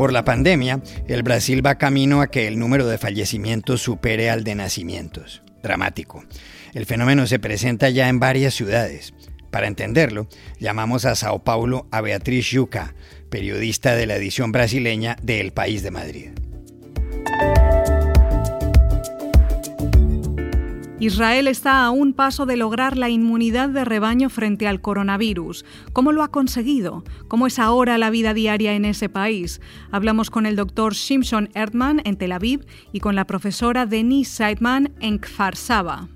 Por la pandemia, el Brasil va camino a que el número de fallecimientos supere al de nacimientos. Dramático. El fenómeno se presenta ya en varias ciudades. Para entenderlo, llamamos a Sao Paulo a Beatriz Yuca, periodista de la edición brasileña de El País de Madrid. Israel está a un paso de lograr la inmunidad de rebaño frente al coronavirus. ¿Cómo lo ha conseguido? ¿Cómo es ahora la vida diaria en ese país? Hablamos con el doctor Shimshon Erdman en Tel Aviv y con la profesora Denise Seidman en Kfar Saba.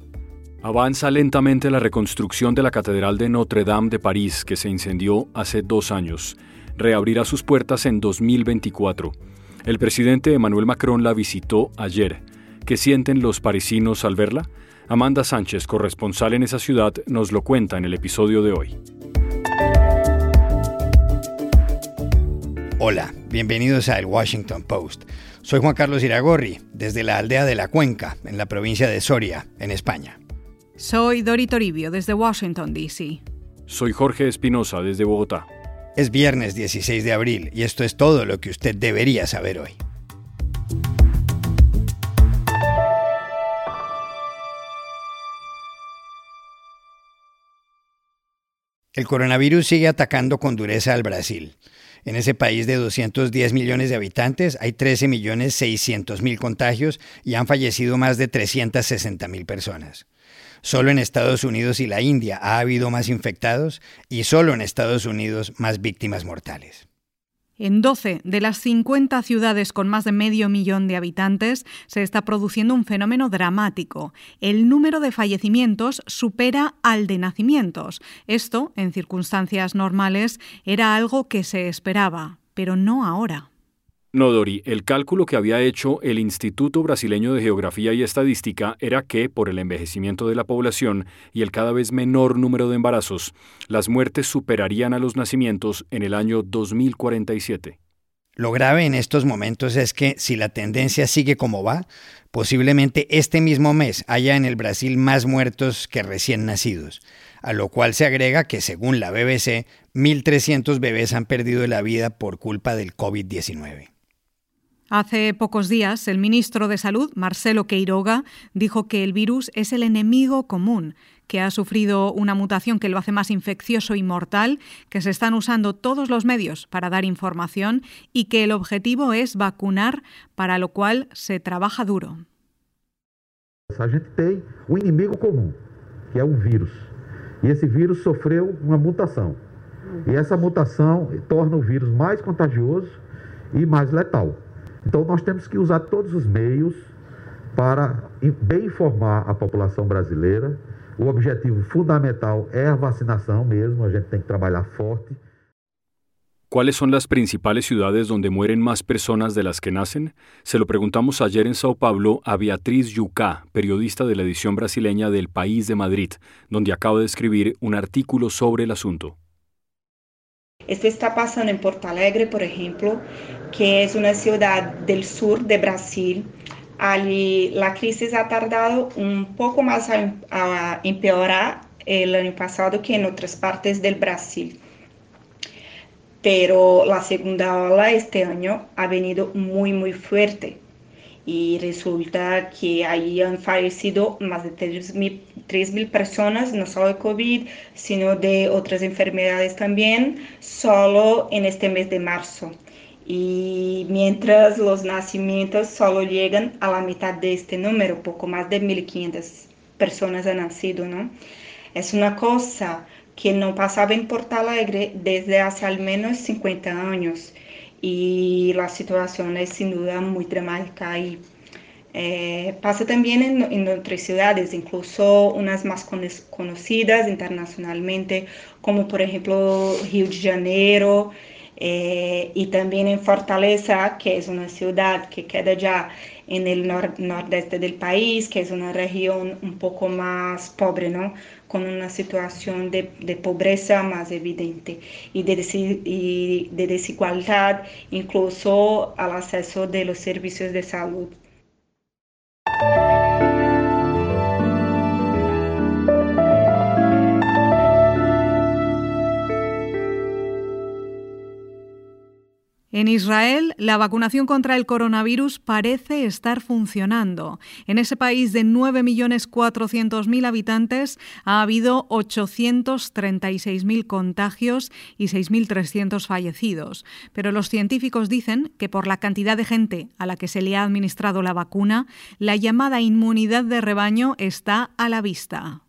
Avanza lentamente la reconstrucción de la Catedral de Notre Dame de París, que se incendió hace dos años. Reabrirá sus puertas en 2024. El presidente Emmanuel Macron la visitó ayer. ¿Qué sienten los parisinos al verla? Amanda Sánchez, corresponsal en esa ciudad, nos lo cuenta en el episodio de hoy. Hola, bienvenidos a El Washington Post. Soy Juan Carlos Iragorri, desde la aldea de La Cuenca, en la provincia de Soria, en España. Soy Dori Toribio, desde Washington, D.C. Soy Jorge Espinosa, desde Bogotá. Es viernes 16 de abril y esto es todo lo que usted debería saber hoy. El coronavirus sigue atacando con dureza al Brasil. En ese país de 210 millones de habitantes hay 13 millones 600 mil contagios y han fallecido más de 360 mil personas. Solo en Estados Unidos y la India ha habido más infectados y solo en Estados Unidos más víctimas mortales. En 12 de las 50 ciudades con más de medio millón de habitantes se está produciendo un fenómeno dramático. El número de fallecimientos supera al de nacimientos. Esto, en circunstancias normales, era algo que se esperaba, pero no ahora. No, Dori, el cálculo que había hecho el Instituto Brasileño de Geografía y Estadística era que, por el envejecimiento de la población y el cada vez menor número de embarazos, las muertes superarían a los nacimientos en el año 2047. Lo grave en estos momentos es que si la tendencia sigue como va, posiblemente este mismo mes haya en el Brasil más muertos que recién nacidos, a lo cual se agrega que según la BBC, 1.300 bebés han perdido la vida por culpa del COVID-19. Hace pocos días, el ministro de Salud, Marcelo Queiroga, dijo que el virus es el enemigo común, que ha sufrido una mutación que lo hace más infeccioso y mortal, que se están usando todos los medios para dar información y que el objetivo es vacunar, para lo cual se trabaja duro. A gente tem um inimigo comum, que é um vírus. E esse vírus sofreu uma mutação. E essa mutação torna o vírus mais contagioso e mais letal. Então nós temos que usar todos os meios para bem informar a população brasileira. O objetivo fundamental é a vacinação mesmo, a gente tem que trabalhar forte. ¿Cuáles son las principales ciudades donde mueren más personas de las que nacen? Se lo preguntamos ayer en Sao Paulo a Beatriz Yucá, periodista de la edición brasileña del País de Madrid, donde acaba de escribir un artículo sobre el asunto. Esto está pasando en Porto Alegre, por ejemplo, que es una ciudad del sur de Brasil. Allí la crisis ha tardado un poco más em, a, empeorar el año pasado que en otras partes del Brasil. Pero la segunda ola este año ha venido muy, muy fuerte y resulta que ahí han fallecido más de 3.000 3.000 personas, no solo de COVID, sino de otras enfermedades también, solo en este mes de marzo. Y mientras los nacimientos solo llegan a la mitad de este número, poco más de 1.500 personas han nacido, ¿no? Es una cosa que no pasaba en Porto Alegre desde hace al menos 50 años y la situación es sin duda muy dramática y eh, pasa también en, otras ciudades, incluso unas más conocidas internacionalmente, como por ejemplo Río de Janeiro, eh, y también en Fortaleza, que es una ciudad que queda ya en el nordeste del país, que es una región un poco más pobre, ¿no? con una situación de, pobreza más evidente y de, y de desigualdad incluso al acceso de los servicios de salud. En Israel, la vacunación contra el coronavirus parece estar funcionando. En ese país de 9.400.000 habitantes ha habido 836.000 contagios y 6.300 fallecidos. Pero los científicos dicen que por la cantidad de gente a la que se le ha administrado la vacuna, la llamada inmunidad de rebaño está a la vista.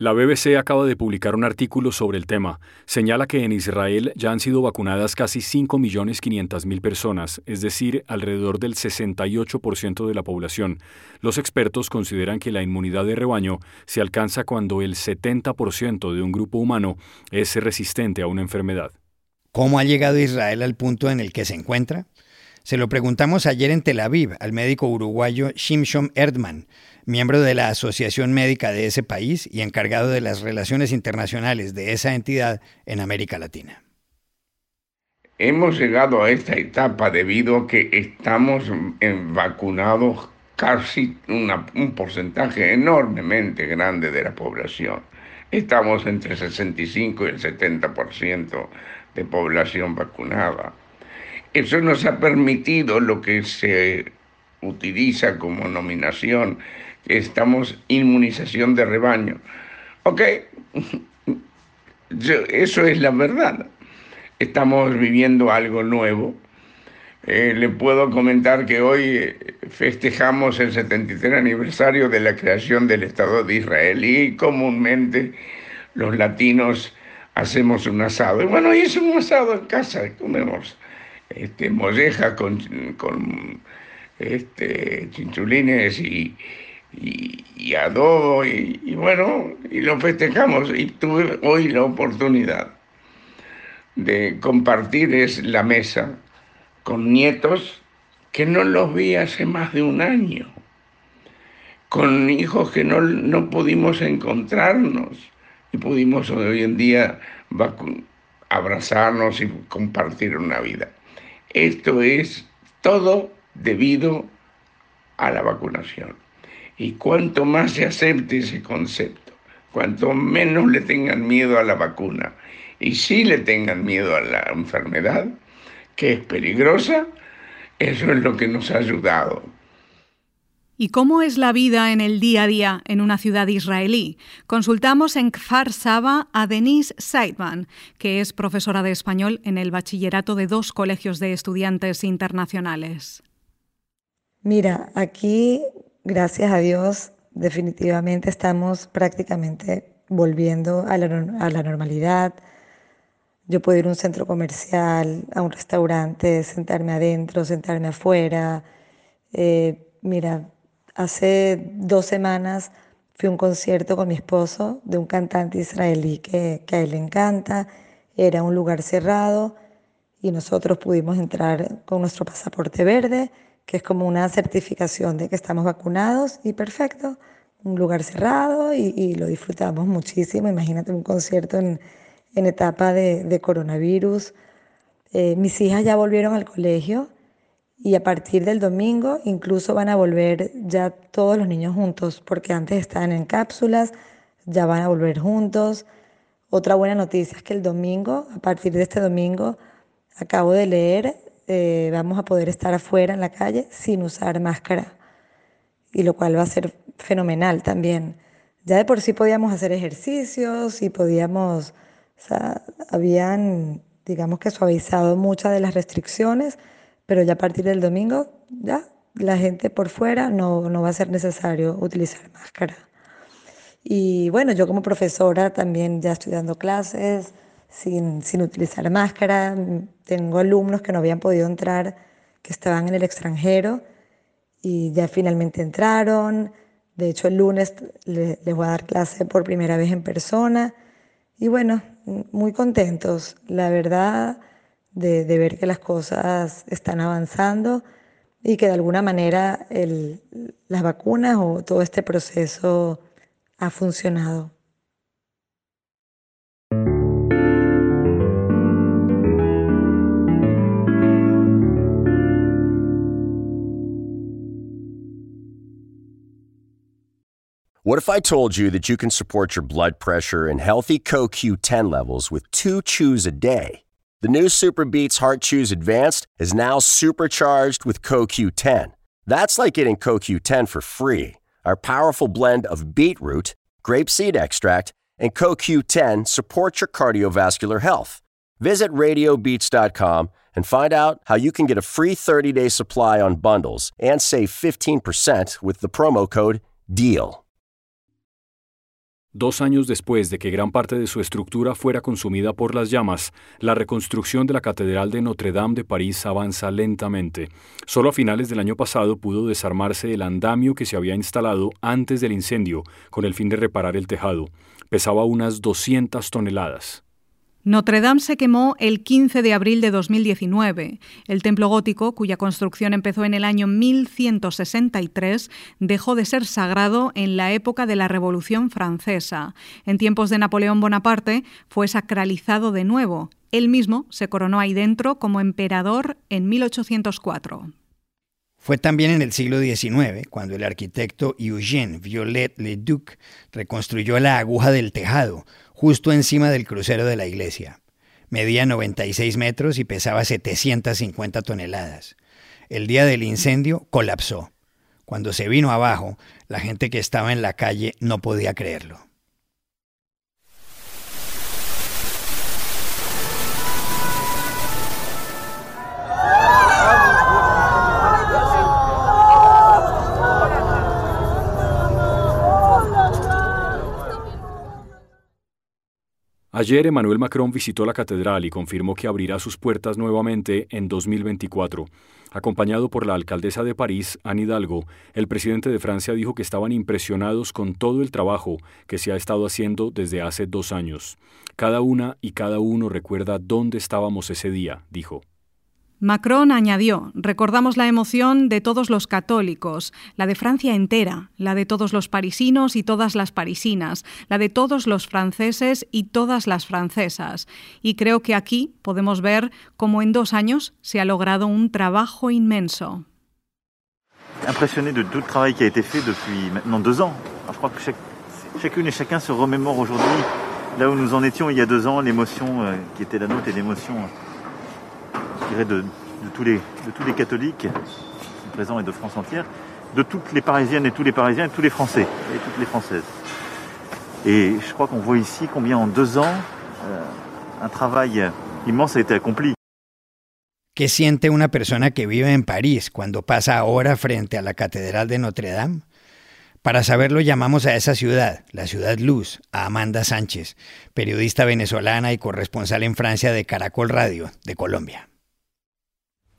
La BBC acaba de publicar un artículo sobre el tema. Señala que en Israel ya han sido vacunadas casi 5.500.000 personas, es decir, alrededor del 68% de la población. Los expertos consideran que la inmunidad de rebaño se alcanza cuando el 70% de un grupo humano es resistente a una enfermedad. ¿Cómo ha llegado Israel al punto en el que se encuentra? Se lo preguntamos ayer en Tel Aviv al médico uruguayo Shimshon Erdman, miembro de la Asociación Médica de ese país y encargado de las relaciones internacionales de esa entidad en América Latina. Hemos llegado a esta etapa debido a que estamos vacunados casi un porcentaje enormemente grande de la población. Estamos entre el 65 y el 70% de población vacunada. Eso nos ha permitido lo que se utiliza como nominación estamos inmunización de rebaño. Ok, eso es la verdad. Estamos viviendo algo nuevo. Eh, le puedo comentar que hoy eh, festejamos el 73 aniversario de la creación del Estado de Israel y comúnmente los latinos hacemos un asado. Y bueno, es un asado en casa, comemos este, con, con este, chinchulines y, y, y adobo y, bueno, y lo festejamos y tuve hoy la oportunidad de compartir es la mesa con nietos que no los vi hace más de un año, con hijos que no, no pudimos encontrarnos y pudimos hoy en día abrazarnos y compartir una vida. Esto es todo debido a la vacunación. Y cuanto más se acepte ese concepto, cuanto menos le tengan miedo a la vacuna y sí le tengan miedo a la enfermedad, que es peligrosa, eso es lo que nos ha ayudado. ¿Y cómo es la vida en el día a día en una ciudad israelí? Consultamos en Kfar Saba a Denise Seidman, que es profesora de español en el bachillerato de dos colegios de estudiantes internacionales. Mira, aquí gracias a Dios, definitivamente estamos prácticamente volviendo a la, normalidad. Yo puedo ir a un centro comercial, a un restaurante, sentarme adentro, sentarme afuera. Eh, mira, hace dos semanas fui a un concierto con mi esposo de un cantante israelí que, que a él le encanta. Era un lugar cerrado y nosotros pudimos entrar con nuestro pasaporte verde que es como una certificación de que estamos vacunados y perfecto, un lugar cerrado y, lo disfrutamos muchísimo. Imagínate un concierto en, en etapa de, coronavirus. Eh, mis hijas ya volvieron al colegio y a partir del domingo incluso van a volver ya todos los niños juntos, porque antes estaban en cápsulas, ya van a volver juntos. Otra buena noticia es que el domingo, a partir de este domingo, acabo de leer eh, vamos a poder estar afuera en la calle sin usar máscara, y lo cual va a ser fenomenal también. Ya de por sí podíamos hacer ejercicios y podíamos, o sea, habían, digamos que suavizado muchas de las restricciones, pero ya a partir del domingo, ya la gente por fuera no, no va a ser necesario utilizar máscara. Y bueno, yo como profesora también ya estudiando clases, sin, sin utilizar máscara. Tengo alumnos que no habían podido entrar, que estaban en el extranjero y ya finalmente entraron. De hecho, el lunes les voy a dar clase por primera vez en persona. Y bueno, muy contentos, la verdad, de, ver que las cosas están avanzando y que de alguna manera las vacunas o todo este proceso ha funcionado. What if I told you that you can support your blood pressure and healthy CoQ10 levels with two chews a day? The new Super Beats Heart Chews Advanced is now supercharged with CoQ10. That's like getting CoQ10 for free. Our powerful blend of beetroot, grapeseed extract, and CoQ10 supports your cardiovascular health. Visit radiobeats.com and find out how you can get a free 30 day supply on bundles and save 15% with the promo code DEAL. Dos años después de que gran parte de su estructura fuera consumida por las llamas, la reconstrucción de la Catedral de Notre Dame de París avanza lentamente. Solo a finales del año pasado pudo desarmarse el andamio que se había instalado antes del incendio, con el fin de reparar el tejado. Pesaba unas 200 toneladas. Notre Dame se quemó el 15 de abril de 2019. El templo gótico, cuya construcción empezó en el año 1163, dejó de ser sagrado en la época de la Revolución Francesa. En tiempos de Napoleón Bonaparte fue sacralizado de nuevo. Él mismo se coronó ahí dentro como emperador en 1804. Fue también en el siglo XIX cuando el arquitecto Eugène Viollet-le-Duc reconstruyó la aguja del tejado, justo encima del crucero de la iglesia. Medía 96 metros y pesaba 750 toneladas. El día del incendio colapsó. Cuando se vino abajo, la gente que estaba en la calle no podía creerlo. Ayer Emmanuel Macron visitó la catedral y confirmó que abrirá sus puertas nuevamente en 2024. Acompañado por la alcaldesa de París, Anne Hidalgo, el presidente de Francia dijo que estaban impresionados con todo el trabajo que se ha estado haciendo desde hace dos años. Cada una y cada uno recuerda dónde estábamos ese día, dijo. Macron añadió, recordamos la emoción de todos los católicos, la de Francia entera, la de todos los parisinos y todas las parisinas, la de todos los franceses y todas las francesas. Y creo que aquí podemos ver cómo en dos años se ha logrado un trabajo inmenso. Impressionné de tout le travail qui a été fait depuis maintenant deux ans. je crois que chacune et chacun se remémore aujourd'hui là où nous en étions il y a deux ans, l'émotion euh, qui était la nôtre et l'émotion de, de, tous les, de tous les catholiques présents et de France entière, de toutes les Parisiennes et tous les Parisiens et tous les Français et toutes les Françaises. Et je crois qu'on voit ici combien en deux ans euh, un travail immense a été accompli. ¿Qué siente una persona que vive en París cuando pasa ahora frente a la Catedral de Notre Dame? Para saberlo llamamos a esa ciudad, la ciudad Luz, a Amanda Sánchez, periodista venezolana y corresponsal en Francia de Caracol Radio, de Colombia.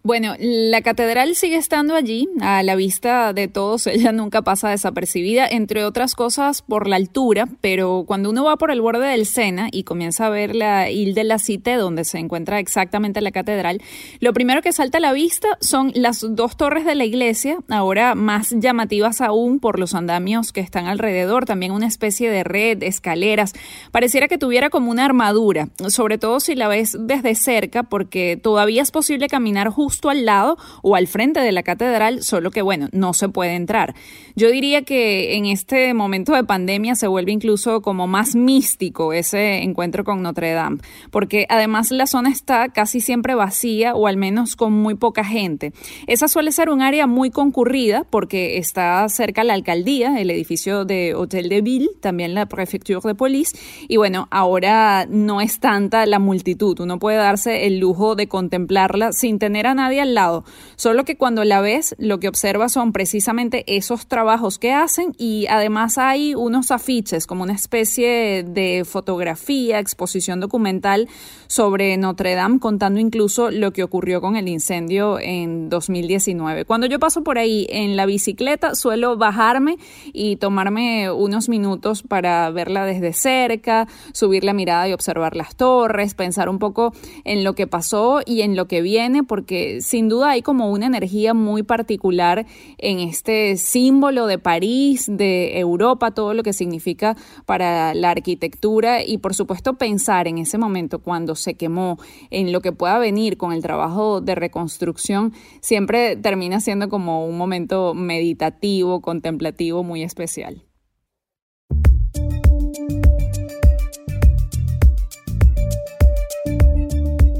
Bueno, la catedral sigue estando allí, a la vista de todos, ella nunca pasa desapercibida, entre otras cosas por la altura, pero cuando uno va por el borde del Sena y comienza a ver la Ile de la Cité, donde se encuentra exactamente la catedral, lo primero que salta a la vista son las dos torres de la iglesia, ahora más llamativas aún por los andamios que están alrededor, también una especie de red, escaleras, pareciera que tuviera como una armadura, sobre todo si la ves desde cerca, porque todavía es posible caminar justo justo al lado o al frente de la catedral, solo que bueno, no se puede entrar. Yo diría que en este momento de pandemia se vuelve incluso como más místico ese encuentro con Notre Dame, porque además la zona está casi siempre vacía o al menos con muy poca gente. Esa suele ser un área muy concurrida porque está cerca la alcaldía, el edificio de Hotel de Ville, también la Prefecture de Police, y bueno, ahora no es tanta la multitud, uno puede darse el lujo de contemplarla sin tener a nadie al lado, solo que cuando la ves lo que observas son precisamente esos trabajos que hacen y además hay unos afiches como una especie de fotografía, exposición documental sobre Notre Dame contando incluso lo que ocurrió con el incendio en 2019. Cuando yo paso por ahí en la bicicleta suelo bajarme y tomarme unos minutos para verla desde cerca, subir la mirada y observar las torres, pensar un poco en lo que pasó y en lo que viene, porque sin duda hay como una energía muy particular en este símbolo de París, de Europa, todo lo que significa para la arquitectura y por supuesto pensar en ese momento cuando se quemó, en lo que pueda venir con el trabajo de reconstrucción, siempre termina siendo como un momento meditativo, contemplativo muy especial.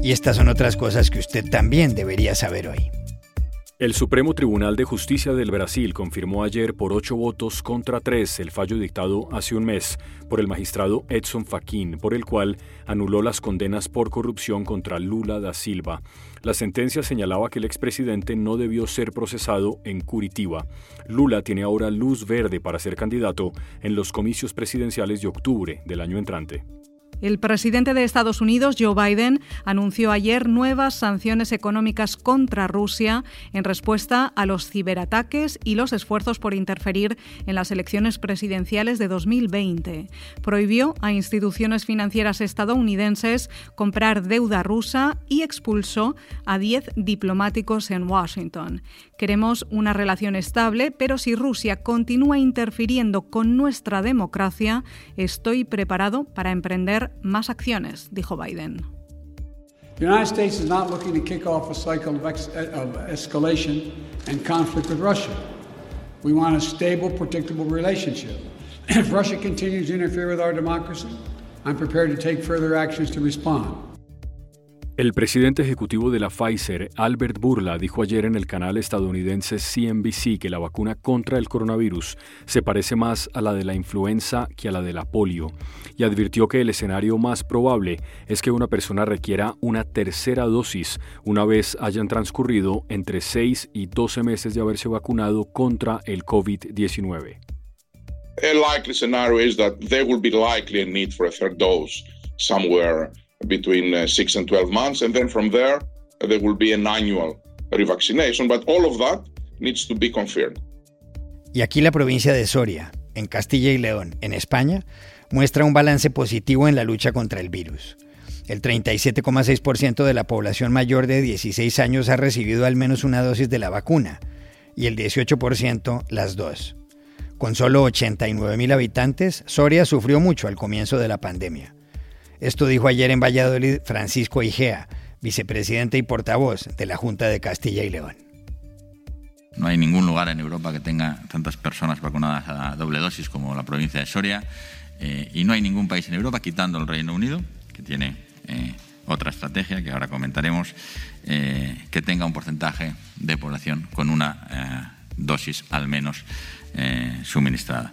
Y estas son otras cosas que usted también debería saber hoy. El Supremo Tribunal de Justicia del Brasil confirmó ayer por ocho votos contra tres el fallo dictado hace un mes por el magistrado Edson Fachin, por el cual anuló las condenas por corrupción contra Lula da Silva. La sentencia señalaba que el expresidente no debió ser procesado en Curitiba. Lula tiene ahora luz verde para ser candidato en los comicios presidenciales de octubre del año entrante. El presidente de Estados Unidos, Joe Biden, anunció ayer nuevas sanciones económicas contra Rusia en respuesta a los ciberataques y los esfuerzos por interferir en las elecciones presidenciales de 2020. Prohibió a instituciones financieras estadounidenses comprar deuda rusa y expulsó a 10 diplomáticos en Washington. Queremos una relación estable, pero si Rusia continúa interfiriendo con nuestra democracia, estoy preparado para emprender más acciones, dijo Biden. The United States is not looking to kick off a cycle of, ex of escalation and conflict with Russia. We want a stable, predictable relationship. If Russia continues to interfere with our democracy, I'm prepared to take further actions to respond. El presidente ejecutivo de la Pfizer, Albert Burla, dijo ayer en el canal estadounidense CNBC que la vacuna contra el coronavirus se parece más a la de la influenza que a la de la polio y advirtió que el escenario más probable es que una persona requiera una tercera dosis una vez hayan transcurrido entre 6 y 12 meses de haberse vacunado contra el COVID-19. El likely scenario is that there will be likely a need for a third dose somewhere between uh, 6 and 12 months. And then from there, there will be an annual revaccination. But all of that needs to be confirmed. Y aquí la provincia de Soria, en Castilla y León, en España, muestra un balance positivo en la lucha contra el virus. El 37,6% de la población mayor de 16 años ha recibido al menos una dosis de la vacuna y el 18% las dos. Con solo 89.000 habitantes, Soria sufrió mucho al comienzo de la pandemia. Esto dijo ayer en Valladolid Francisco Igea, vicepresidente y portavoz de la Junta de Castilla y León. No hay ningún lugar en Europa que tenga tantas personas vacunadas a doble dosis como la provincia de Soria eh, y no hay ningún país en Europa, quitando el Reino Unido, que tiene eh, otra estrategia que ahora comentaremos, eh, que tenga un porcentaje de población con una dosis al menos suministrada.